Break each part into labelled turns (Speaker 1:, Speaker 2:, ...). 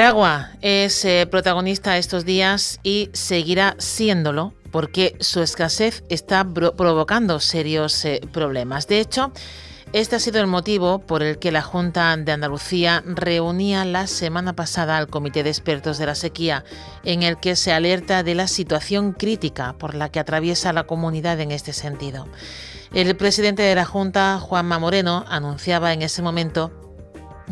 Speaker 1: El agua es eh, protagonista estos días y seguirá siéndolo porque su escasez está provocando serios eh, problemas. De hecho, este ha sido el motivo por el que la Junta de Andalucía reunía la semana pasada al Comité de Expertos de la Sequía, en el que se alerta de la situación crítica por la que atraviesa la comunidad en este sentido. El presidente de la Junta, Juanma Moreno, anunciaba en ese momento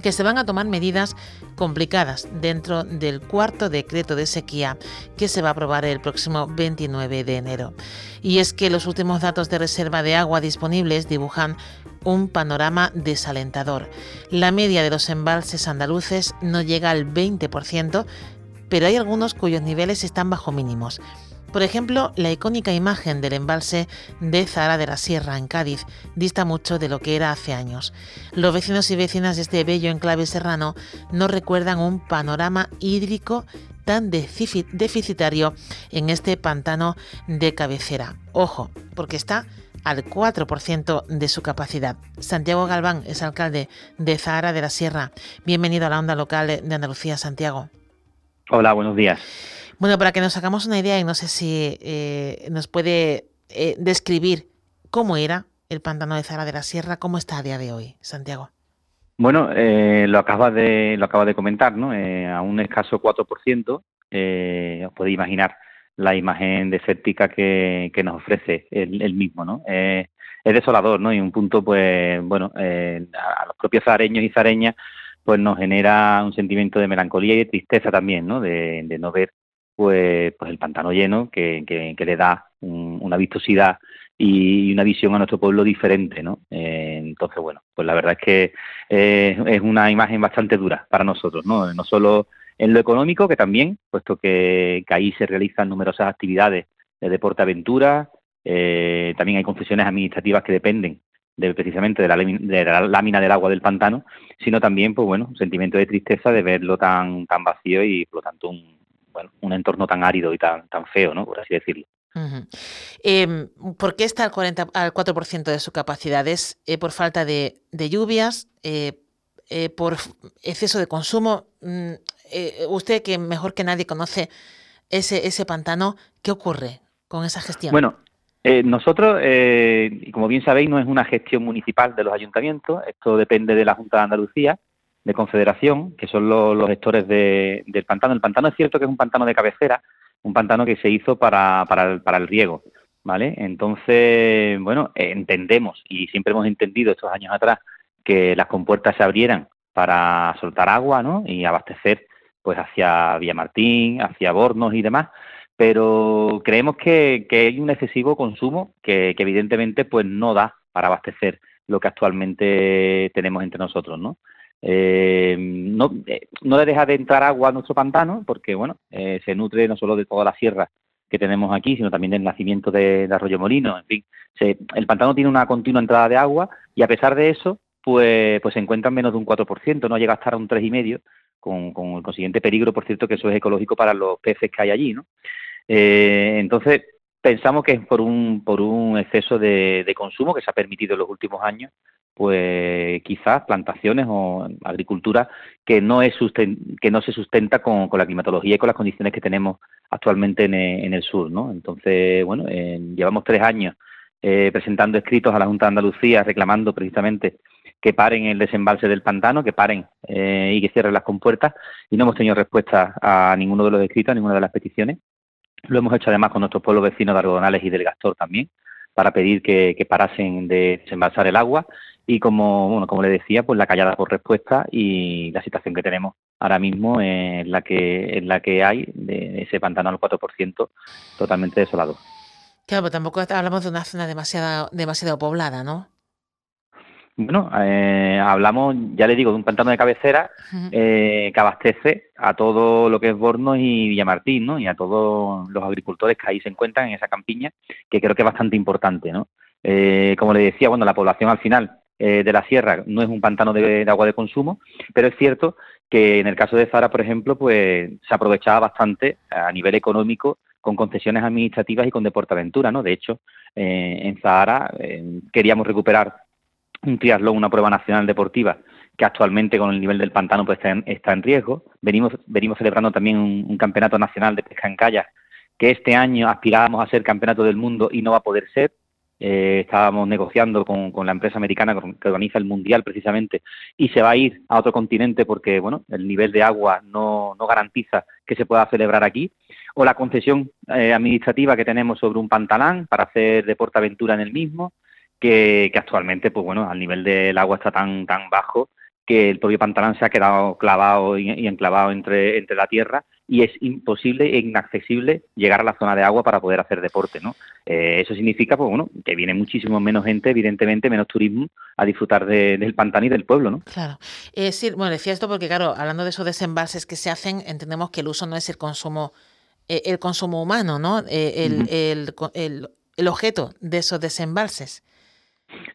Speaker 1: que se van a tomar medidas complicadas dentro del cuarto decreto de sequía que se va a aprobar el próximo 29 de enero. Y es que los últimos datos de reserva de agua disponibles dibujan un panorama desalentador. La media de los embalses andaluces no llega al 20%, pero hay algunos cuyos niveles están bajo mínimos. Por ejemplo, la icónica imagen del embalse de Zara de la Sierra en Cádiz dista mucho de lo que era hace años. Los vecinos y vecinas de este bello enclave serrano no recuerdan un panorama hídrico tan deficitario en este pantano de cabecera. Ojo, porque está al 4% de su capacidad. Santiago Galván es alcalde de Zahara de la Sierra. Bienvenido a la onda local de Andalucía, Santiago.
Speaker 2: Hola, buenos días.
Speaker 1: Bueno, para que nos hagamos una idea, y no sé si eh, nos puede eh, describir cómo era el pantano de Zara de la Sierra, cómo está a día de hoy, Santiago.
Speaker 2: Bueno, eh, lo acaba de lo acaba de comentar, ¿no? a un escaso 4%, os podéis imaginar la imagen desértica que, que nos ofrece el, mismo, ¿no? es desolador, ¿no? Y un punto, pues, bueno, a los propios zareños y zareñas, pues nos genera un sentimiento de melancolía y de tristeza también, ¿no? De, de no ver pues, pues el pantano lleno que, que, le da una vistosidad y una visión a nuestro pueblo diferente, ¿no? Eh, entonces, bueno, pues la verdad es que eh, es una imagen bastante dura para nosotros, ¿no? No solo en lo económico, que también, puesto que, ahí se realizan numerosas actividades de deporte aventura, eh, también hay concesiones administrativas que dependen de, precisamente de la, de la, lámina del agua del pantano, sino también, pues bueno, un sentimiento de tristeza de verlo tan, tan vacío y por lo tanto un, un entorno tan árido y tan, tan feo, ¿no? Por así decirlo.
Speaker 1: Em, ¿Por qué está al, 40, al 4% de su capacidad? ¿Es eh, por falta de, lluvias? Eh, eh, ¿Por exceso de consumo? Mm, usted, que mejor que nadie conoce ese, ese pantano, ¿qué ocurre con esa gestión?
Speaker 2: Bueno, nosotros, y como bien sabéis, no es una gestión municipal de los ayuntamientos, esto depende de la Junta de Andalucía de Confederación, que son los, gestores del pantano. El pantano es cierto que es un pantano de cabecera, un pantano que se hizo para, para el riego, ¿vale? Entonces, bueno, entendemos y siempre hemos entendido estos años atrás que las compuertas se abrieran para soltar agua, ¿no? Y abastecer, pues, hacia Villamartín, hacia Bornos y demás, pero creemos que, hay un excesivo consumo que, que evidentemente, pues, no da para abastecer lo que actualmente tenemos entre nosotros, ¿no? Eh, no, eh, no le deja de entrar agua a nuestro pantano porque bueno eh, se nutre no solo de toda la sierra que tenemos aquí, sino también del nacimiento de, Arroyo Molino. En fin, el pantano tiene una continua entrada de agua y a pesar de eso, pues, pues se encuentra en menos de un 4%, no llega a estar a un 3,5%, con, con el consiguiente peligro, por cierto, que eso es ecológico para los peces que hay allí. ¿no? Eh, entonces, pensamos que es por un, por un exceso de consumo que se ha permitido en los últimos años pues quizás plantaciones o agricultura que no es que no se sustenta con, la climatología y con las condiciones que tenemos actualmente en, el sur, ¿no? Entonces, bueno, llevamos tres años eh, presentando escritos a la Junta de Andalucía reclamando precisamente que paren el desembalse del pantano, que paren eh, y que cierren las compuertas y no hemos tenido respuesta a ninguno de los escritos, a ninguna de las peticiones. Lo hemos hecho además con nuestros pueblos vecinos de Argodonales y del Gastor también para pedir que, parasen de desembalsar el agua y como bueno como le decía pues la callada por respuesta y la situación que tenemos ahora mismo es la que es la que hay de ese pantano al 4% totalmente desolado.
Speaker 1: Claro, pero tampoco hablamos de una zona demasiado demasiado poblada, ¿no?
Speaker 2: Bueno, eh, hablamos, ya le digo, de un pantano de cabecera eh, que abastece a todo lo que es Bornos y Villamartín, ¿no? Y a todos los agricultores que ahí se encuentran en esa campiña, que creo que es bastante importante, ¿no? Eh, como le decía, bueno, la población al final de la sierra no es un pantano de, agua de consumo, pero es cierto que en el caso de Zara, por ejemplo, pues se aprovechaba bastante a nivel económico con concesiones administrativas y con Deportaventura, ¿no? De hecho, en Zahara queríamos recuperar un triatlón, una prueba nacional deportiva que actualmente con el nivel del pantano pues está en, riesgo. Venimos, venimos celebrando también un, campeonato nacional de pesca en kayak que este año aspirábamos a ser campeonato del mundo y no va a poder ser. Eh, estábamos negociando con, la empresa americana que organiza el mundial precisamente y se va a ir a otro continente porque bueno el nivel de agua no, no garantiza que se pueda celebrar aquí. O la concesión eh, administrativa que tenemos sobre un pantalán para hacer deporte aventura en el mismo que, actualmente, pues bueno, al nivel del agua está tan, tan bajo que el propio pantalón se ha quedado clavado y, enclavado entre, entre la tierra y es imposible e inaccesible llegar a la zona de agua para poder hacer deporte, ¿no? Eh, eso significa, pues bueno, que viene muchísimo menos gente, evidentemente, menos turismo a disfrutar del pantano y del pueblo, ¿no?
Speaker 1: Claro. Eh, sí, bueno, decía esto porque, claro, hablando de esos desembalses que se hacen, entendemos que el uso no es el consumo, eh, el consumo humano, ¿no? el, el, el, el objeto de esos desembalses.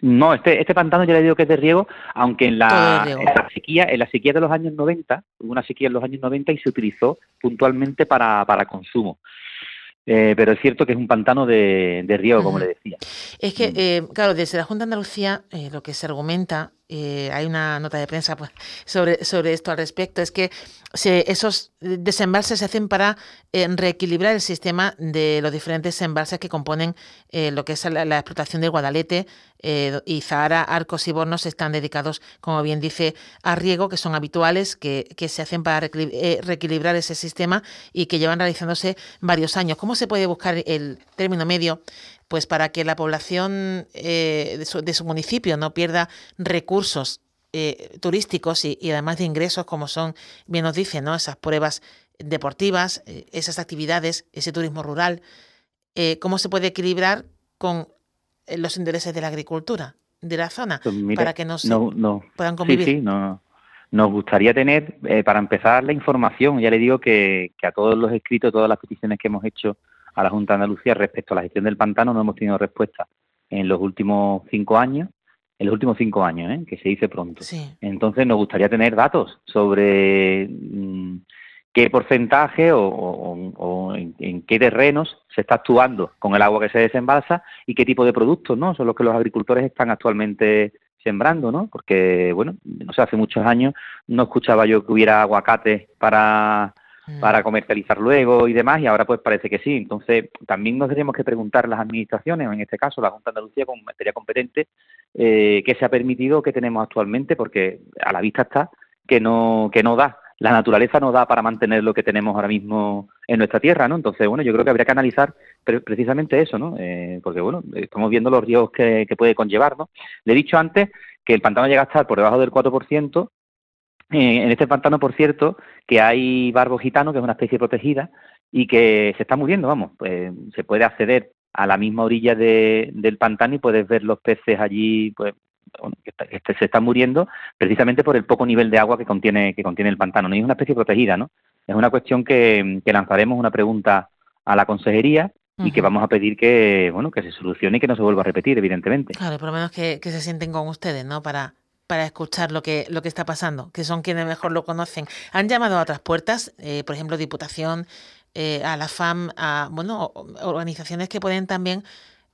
Speaker 2: No, este, este pantano ya le digo que es de riego, aunque en la, sequía, en la sequía de los años 90, hubo una sequía en los años 90 y se utilizó puntualmente para, para consumo. Eh, pero es cierto que es un pantano de, de riego, como le decía.
Speaker 1: Es que, mm. eh, claro, desde la Junta de Andalucía eh, lo que se argumenta, hay una nota de prensa pues, sobre, sobre esto al respecto, es que esos desembalses se hacen para reequilibrar el sistema de los diferentes embalses que componen lo que es la, explotación del Guadalete y Zahara, Arcos y Bornos están dedicados, como bien dice, a riego, que son habituales, que, que se hacen para reequilibrar ese sistema y que llevan realizándose varios años. ¿Cómo se puede buscar el término medio pues para que la población eh, de, su, municipio no pierda recursos eh, turísticos y, además de ingresos como son, bien nos dicen, ¿no? esas pruebas deportivas, eh, esas actividades, ese turismo rural, ¿cómo se puede equilibrar con los intereses de la agricultura de la zona
Speaker 2: pues
Speaker 1: para que no, se puedan
Speaker 2: convivir? Sí, sí, no. Nos gustaría tener, para empezar, la información. Ya le digo que, que a todos los escritos, todas las peticiones que hemos hecho a la Junta de Andalucía respecto a la gestión del pantano no hemos tenido respuesta en los últimos cinco años, en los últimos cinco años, ¿eh? que se dice pronto. Entonces nos gustaría tener datos sobre mm, qué porcentaje o, en, qué terrenos se está actuando con el agua que se desembalsa y qué tipo de productos no son los que los agricultores están actualmente sembrando, ¿no? Porque, bueno, no sé, hace muchos años no escuchaba yo que hubiera aguacate para Mm. para comercializar luego y demás, y ahora pues parece que sí. Entonces, también nos tendríamos que preguntar las administraciones, en este caso la Junta de Andalucía como materia competente, eh, qué se ha permitido, qué tenemos actualmente, porque a la vista está que no, que no da. La naturaleza no da para mantener lo que tenemos ahora mismo en nuestra tierra, ¿no? Entonces, bueno, yo creo que habría que analizar precisamente eso, ¿no? Eh, porque, bueno, estamos viendo los riesgos que, que puede conllevar, ¿no? Le he dicho antes que el pantano llega a estar por debajo del 4%, en este pantano, por cierto, que hay barbo gitano, que es una especie protegida, y que se está muriendo, vamos, pues se puede acceder a la misma orilla del pantano y puedes ver los peces allí, pues que, se están muriendo precisamente por el poco nivel de agua que contiene que contiene el pantano. No es una especie protegida, ¿no? Es una cuestión que, lanzaremos una pregunta a la consejería y que vamos a pedir que bueno que se solucione y que no se vuelva a repetir, evidentemente.
Speaker 1: Claro, por lo menos que, que se sienten con ustedes, ¿no? Para para escuchar lo que, lo que está pasando, que son quienes mejor lo conocen. Han llamado a otras puertas, eh, por ejemplo, Diputación, eh, a la FAM, a bueno, organizaciones que pueden también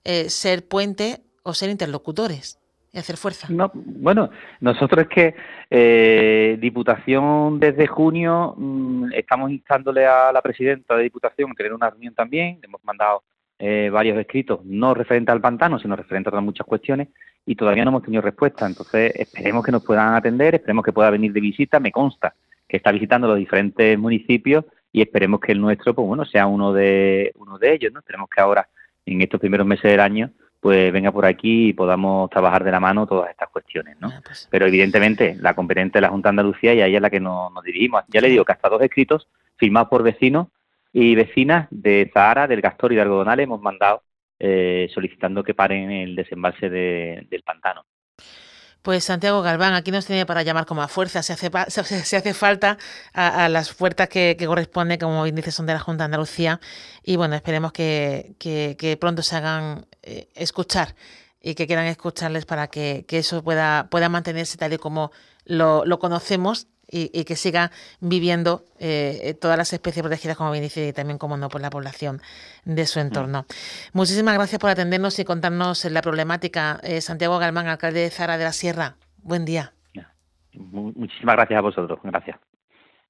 Speaker 1: eh, ser puente o ser interlocutores y hacer fuerza.
Speaker 2: No, bueno, nosotros es que Diputación desde junio mm, estamos instándole a la presidenta de Diputación a tener una reunión también, hemos mandado varios escritos, no referentes al pantano, sino referentes a otras muchas cuestiones, y todavía no hemos tenido respuesta. Entonces, esperemos que nos puedan atender, esperemos que pueda venir de visita. Me consta que está visitando los diferentes municipios y esperemos que el nuestro, pues bueno, sea uno de, uno de ellos, ¿no? Tenemos que ahora, en estos primeros meses del año, pues venga por aquí y podamos trabajar de la mano todas estas cuestiones, ¿no? Ah, pues. Pero evidentemente la competente de la Junta de Andalucía y ahí es la que nos, dirigimos. Ya le digo que hasta dos escritos firmados por vecinos y vecinas de Zahara, del Gastor y de Algodonales hemos mandado eh, solicitando que paren el desembalse del pantano.
Speaker 1: Pues Santiago Galván, aquí nos tiene para llamar como a fuerza, se hace, se hace falta a, las fuerzas que, que corresponde, como bien son de la Junta de Andalucía, y bueno, esperemos que, pronto se hagan eh, escuchar y que quieran escucharles para que, eso pueda, mantenerse tal y como lo conocemos y, que siga viviendo eh, todas las especies protegidas, como bien dice, y también, como no, por la población de su entorno. Muchísimas gracias por atendernos y contarnos la problemática. Eh, Santiago Galmán, alcalde de Zara de la Sierra. Buen día.
Speaker 2: Muchísimas gracias a vosotros. Gracias.